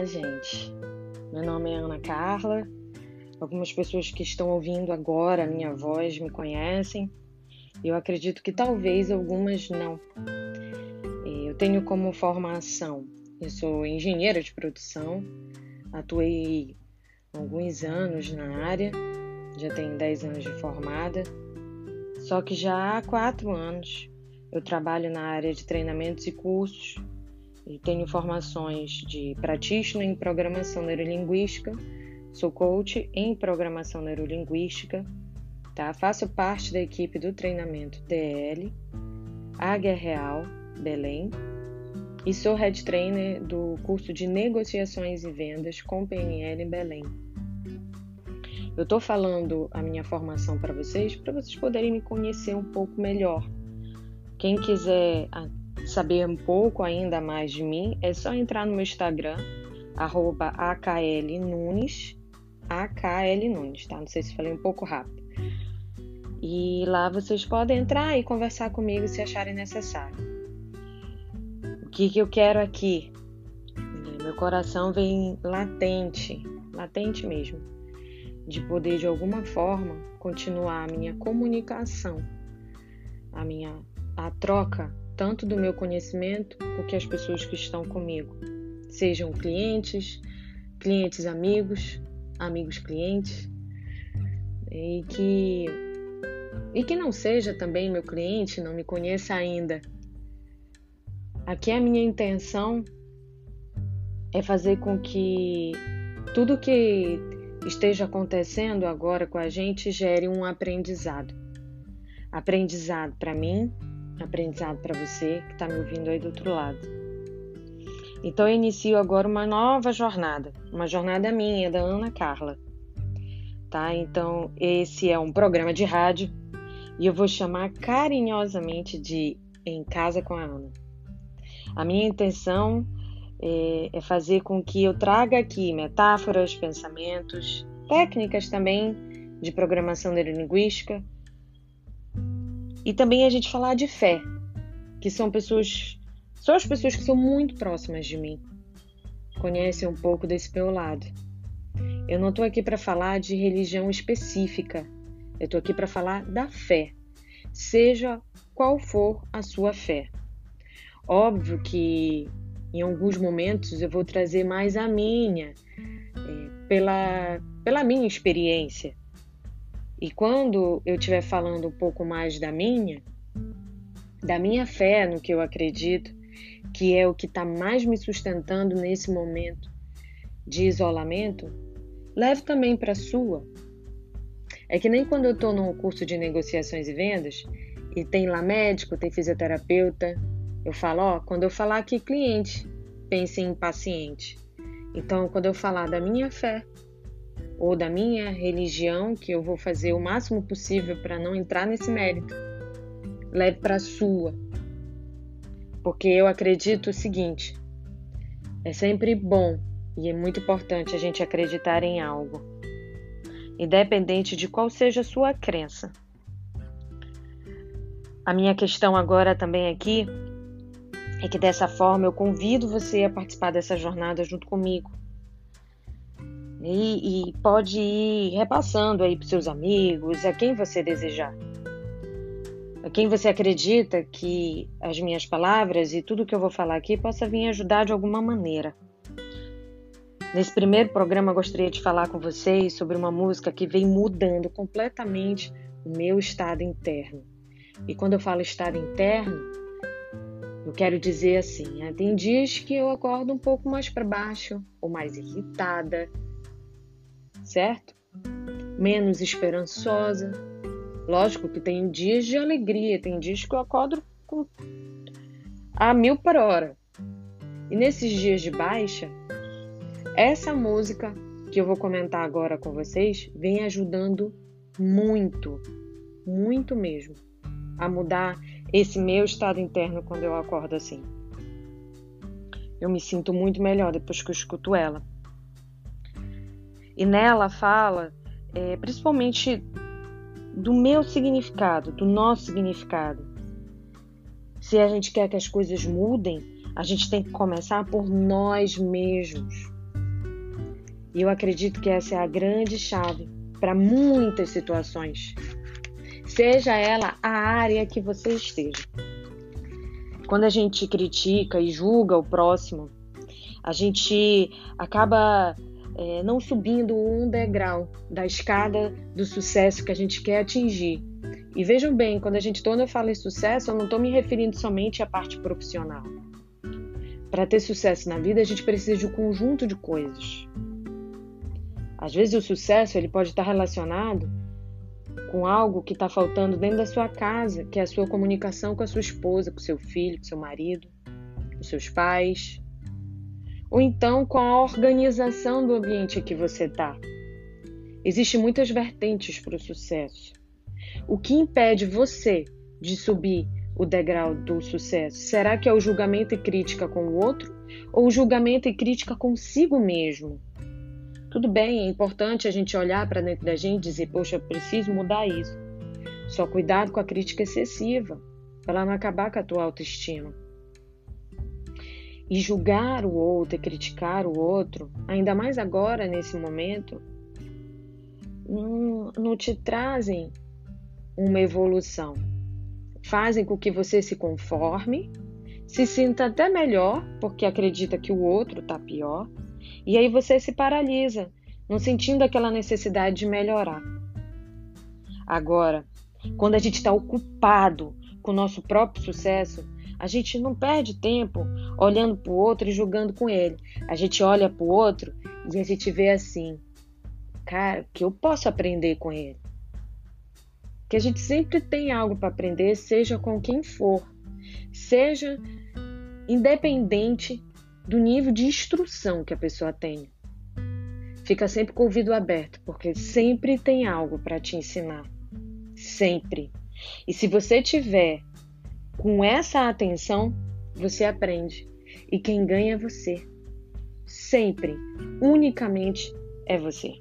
Olá, gente. Meu nome é Ana Carla. Algumas pessoas que estão ouvindo agora a minha voz me conhecem. Eu acredito que talvez algumas não. Eu tenho como formação, eu sou engenheira de produção, atuei alguns anos na área, já tenho 10 anos de formada, só que já há quatro anos eu trabalho na área de treinamentos e cursos e tenho formações de practitioner em programação neurolinguística, sou coach em programação neurolinguística, tá? Faço parte da equipe do treinamento DL, Águia Real, Belém, e sou head trainer do curso de negociações e vendas com PNL em Belém. Eu estou falando a minha formação para vocês, para vocês poderem me conhecer um pouco melhor. Quem quiser saber um pouco ainda mais de mim, é só entrar no meu Instagram, arroba aklnunes, aklnunes, tá? Não sei se falei um pouco rápido. E lá vocês podem entrar e conversar comigo se acharem necessário. O que, que eu quero aqui? Meu coração vem latente, latente mesmo, de poder de alguma forma continuar a minha comunicação, a minha a troca tanto do meu conhecimento com que as pessoas que estão comigo, sejam clientes, clientes amigos, amigos clientes, e que e que não seja também meu cliente, não me conheça ainda. Aqui a minha intenção é fazer com que tudo que esteja acontecendo agora com a gente gere um aprendizado. Aprendizado para mim, aprendizado para você que está me ouvindo aí do outro lado. Então eu inicio agora uma nova jornada, uma jornada minha, da Ana Carla. Tá? Então esse é um programa de rádio e eu vou chamar carinhosamente de Em Casa com a Ana. A minha intenção é, é fazer com que eu traga aqui metáforas, pensamentos, técnicas também de programação neurolinguística e também a gente falar de fé, que são pessoas, são as pessoas que são muito próximas de mim, conhecem um pouco desse meu lado. Eu não estou aqui para falar de religião específica, eu estou aqui para falar da fé, seja qual for a sua fé. Óbvio que em alguns momentos eu vou trazer mais a minha, é, pela, pela minha experiência, e quando eu estiver falando um pouco mais da minha, da minha fé no que eu acredito, que é o que está mais me sustentando nesse momento de isolamento, leve também para a sua. É que nem quando eu estou num curso de negociações e vendas e tem lá médico, tem fisioterapeuta, eu falo, ó, quando eu falar aqui cliente, pense em paciente. Então, quando eu falar da minha fé, ou da minha religião, que eu vou fazer o máximo possível para não entrar nesse mérito, leve para a sua. Porque eu acredito o seguinte: é sempre bom e é muito importante a gente acreditar em algo, independente de qual seja a sua crença. A minha questão agora também aqui é que dessa forma eu convido você a participar dessa jornada junto comigo e, e pode ir repassando aí para seus amigos, a quem você desejar. A quem você acredita que as minhas palavras e tudo que eu vou falar aqui possa vir ajudar de alguma maneira. Nesse primeiro programa, gostaria de falar com vocês sobre uma música que vem mudando completamente o meu estado interno. E quando eu falo estado interno, eu quero dizer assim: né? tem dias que eu acordo um pouco mais para baixo, ou mais irritada, certo? Menos esperançosa. Lógico que tem dias de alegria, tem dias que eu acordo com... a mil por hora. E nesses dias de baixa, essa música que eu vou comentar agora com vocês vem ajudando muito, muito mesmo, a mudar esse meu estado interno quando eu acordo assim. Eu me sinto muito melhor depois que eu escuto ela. E nela fala é, principalmente do meu significado, do nosso significado. Se a gente quer que as coisas mudem, a gente tem que começar por nós mesmos. E eu acredito que essa é a grande chave para muitas situações, seja ela a área que você esteja. Quando a gente critica e julga o próximo, a gente acaba é, não subindo um degrau da escada do sucesso que a gente quer atingir. E vejam bem, quando a gente quando eu em sucesso, eu não estou me referindo somente à parte profissional. Para ter sucesso na vida, a gente precisa de um conjunto de coisas. Às vezes o sucesso ele pode estar relacionado com algo que está faltando dentro da sua casa, que é a sua comunicação com a sua esposa, com seu filho, com seu marido, com seus pais, ou então com a organização do ambiente que você está. Existem muitas vertentes para o sucesso. O que impede você de subir o degrau do sucesso? Será que é o julgamento e crítica com o outro ou o julgamento e crítica consigo mesmo? Tudo bem, é importante a gente olhar para dentro da gente e dizer, poxa, preciso mudar isso. Só cuidado com a crítica excessiva, para ela não acabar com a tua autoestima. E julgar o outro e criticar o outro, ainda mais agora, nesse momento, não, não te trazem uma evolução. Fazem com que você se conforme, se sinta até melhor, porque acredita que o outro está pior, e aí você se paralisa, não sentindo aquela necessidade de melhorar. Agora, quando a gente está ocupado com o nosso próprio sucesso, a gente não perde tempo olhando para o outro e julgando com ele. A gente olha para o outro e a gente vê assim, cara, que eu posso aprender com ele. Que a gente sempre tem algo para aprender, seja com quem for, seja independente do nível de instrução que a pessoa tem. Fica sempre com o ouvido aberto, porque sempre tem algo para te ensinar. Sempre. E se você tiver com essa atenção, você aprende. E quem ganha é você. Sempre, unicamente é você.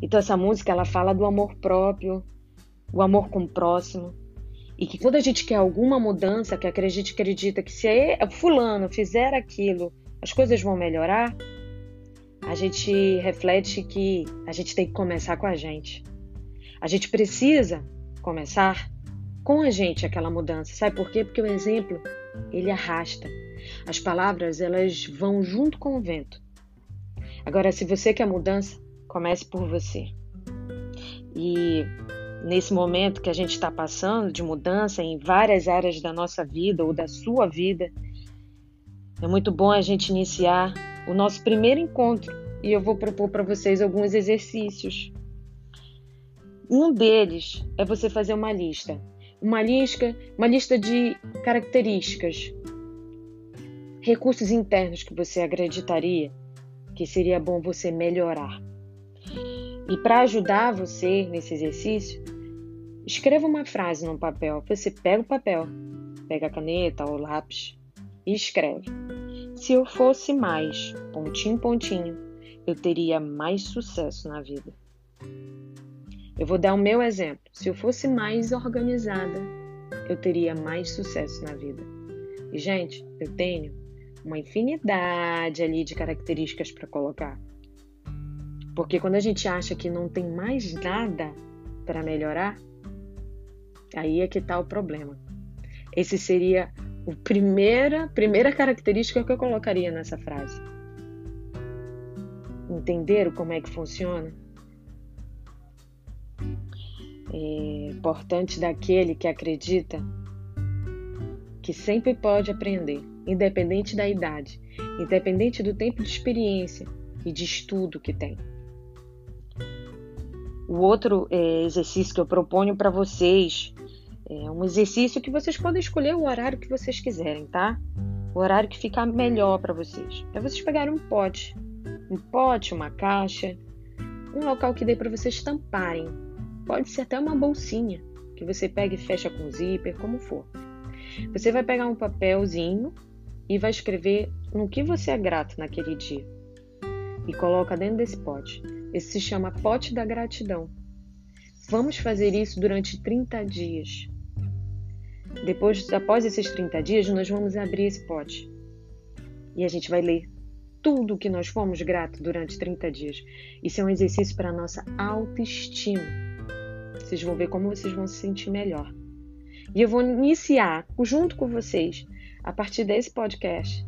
Então essa música ela fala do amor próprio, o amor com o próximo, e que quando a gente quer alguma mudança, que a gente acredita que se o fulano fizer aquilo, as coisas vão melhorar, a gente reflete que a gente tem que começar com a gente. A gente precisa começar com a gente aquela mudança. Sabe por quê? Porque o exemplo, ele arrasta. As palavras, elas vão junto com o vento. Agora, se você quer mudança, comece por você. E nesse momento que a gente está passando de mudança em várias áreas da nossa vida ou da sua vida, é muito bom a gente iniciar o nosso primeiro encontro e eu vou propor para vocês alguns exercícios. Um deles é você fazer uma lista, uma lista, uma lista de características, recursos internos que você acreditaria que seria bom você melhorar. E para ajudar você nesse exercício, escreva uma frase no papel. Você pega o papel, pega a caneta ou lápis e escreve. Se eu fosse mais, pontinho, pontinho, eu teria mais sucesso na vida. Eu vou dar o meu exemplo. Se eu fosse mais organizada, eu teria mais sucesso na vida. E, gente, eu tenho uma infinidade ali de características para colocar. Porque quando a gente acha que não tem mais nada para melhorar, aí é que está o problema. Esse seria a primeira, primeira característica que eu colocaria nessa frase. Entenderam como é que funciona? É importante daquele que acredita que sempre pode aprender, independente da idade, independente do tempo de experiência e de estudo que tem. O outro é, exercício que eu proponho para vocês é um exercício que vocês podem escolher o horário que vocês quiserem, tá? O horário que ficar melhor para vocês. É vocês pegarem um pote, um pote, uma caixa, um local que dê para vocês tamparem. Pode ser até uma bolsinha que você pega e fecha com zíper, como for. Você vai pegar um papelzinho e vai escrever no que você é grato naquele dia e coloca dentro desse pote. Esse se chama pote da gratidão. Vamos fazer isso durante 30 dias. Depois, após esses 30 dias, nós vamos abrir esse pote e a gente vai ler tudo que nós fomos gratos durante 30 dias. Isso é um exercício para a nossa autoestima. Vocês vão ver como vocês vão se sentir melhor. E eu vou iniciar, junto com vocês, a partir desse podcast,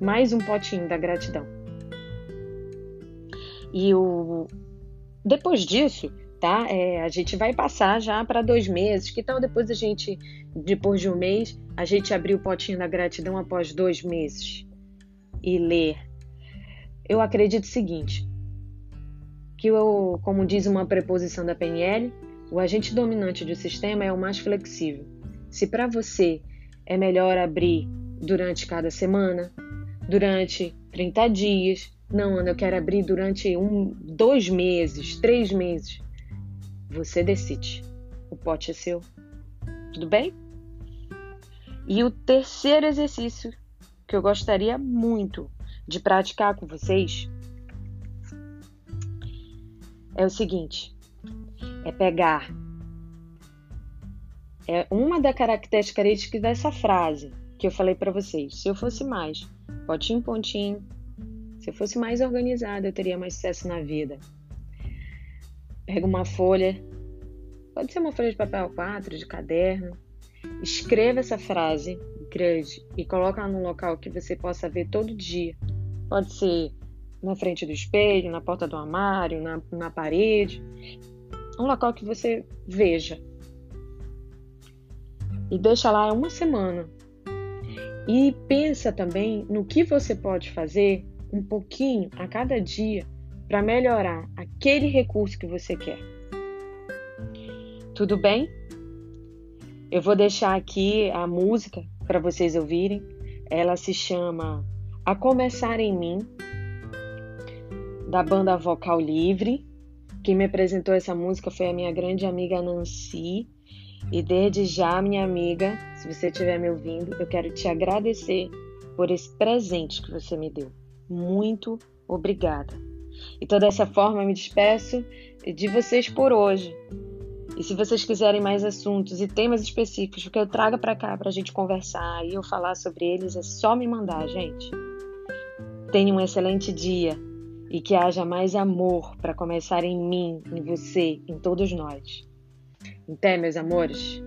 mais um potinho da gratidão. E o... depois disso, tá? É, a gente vai passar já para dois meses. Que tal depois a gente, depois de um mês, a gente abrir o potinho da gratidão após dois meses e ler? Eu acredito o seguinte, que eu, como diz uma preposição da PNL, o agente dominante do sistema é o mais flexível. Se para você é melhor abrir durante cada semana, durante 30 dias, não, Ana, eu quero abrir durante um, dois meses, três meses. Você decide. O pote é seu. Tudo bem? E o terceiro exercício que eu gostaria muito de praticar com vocês é o seguinte: é pegar é uma das características dessa frase que eu falei para vocês. Se eu fosse mais potinho pontinho, se eu fosse mais organizada, eu teria mais sucesso na vida. Pega uma folha, pode ser uma folha de papel 4, de caderno, escreva essa frase grande e coloca num local que você possa ver todo dia. Pode ser na frente do espelho, na porta do armário, na, na parede. Um local que você veja. E deixa lá uma semana. E pensa também no que você pode fazer um pouquinho a cada dia para melhorar aquele recurso que você quer. Tudo bem? Eu vou deixar aqui a música para vocês ouvirem. Ela se chama A Começar em Mim, da banda Vocal Livre. Quem me apresentou essa música foi a minha grande amiga Nancy. E desde já, minha amiga, se você estiver me ouvindo, eu quero te agradecer por esse presente que você me deu. Muito obrigada. Então, dessa forma, me despeço de vocês por hoje. E se vocês quiserem mais assuntos e temas específicos que eu traga para cá para a gente conversar e eu falar sobre eles, é só me mandar, gente. Tenha um excelente dia e que haja mais amor para começar em mim, em você, em todos nós. Até, meus amores.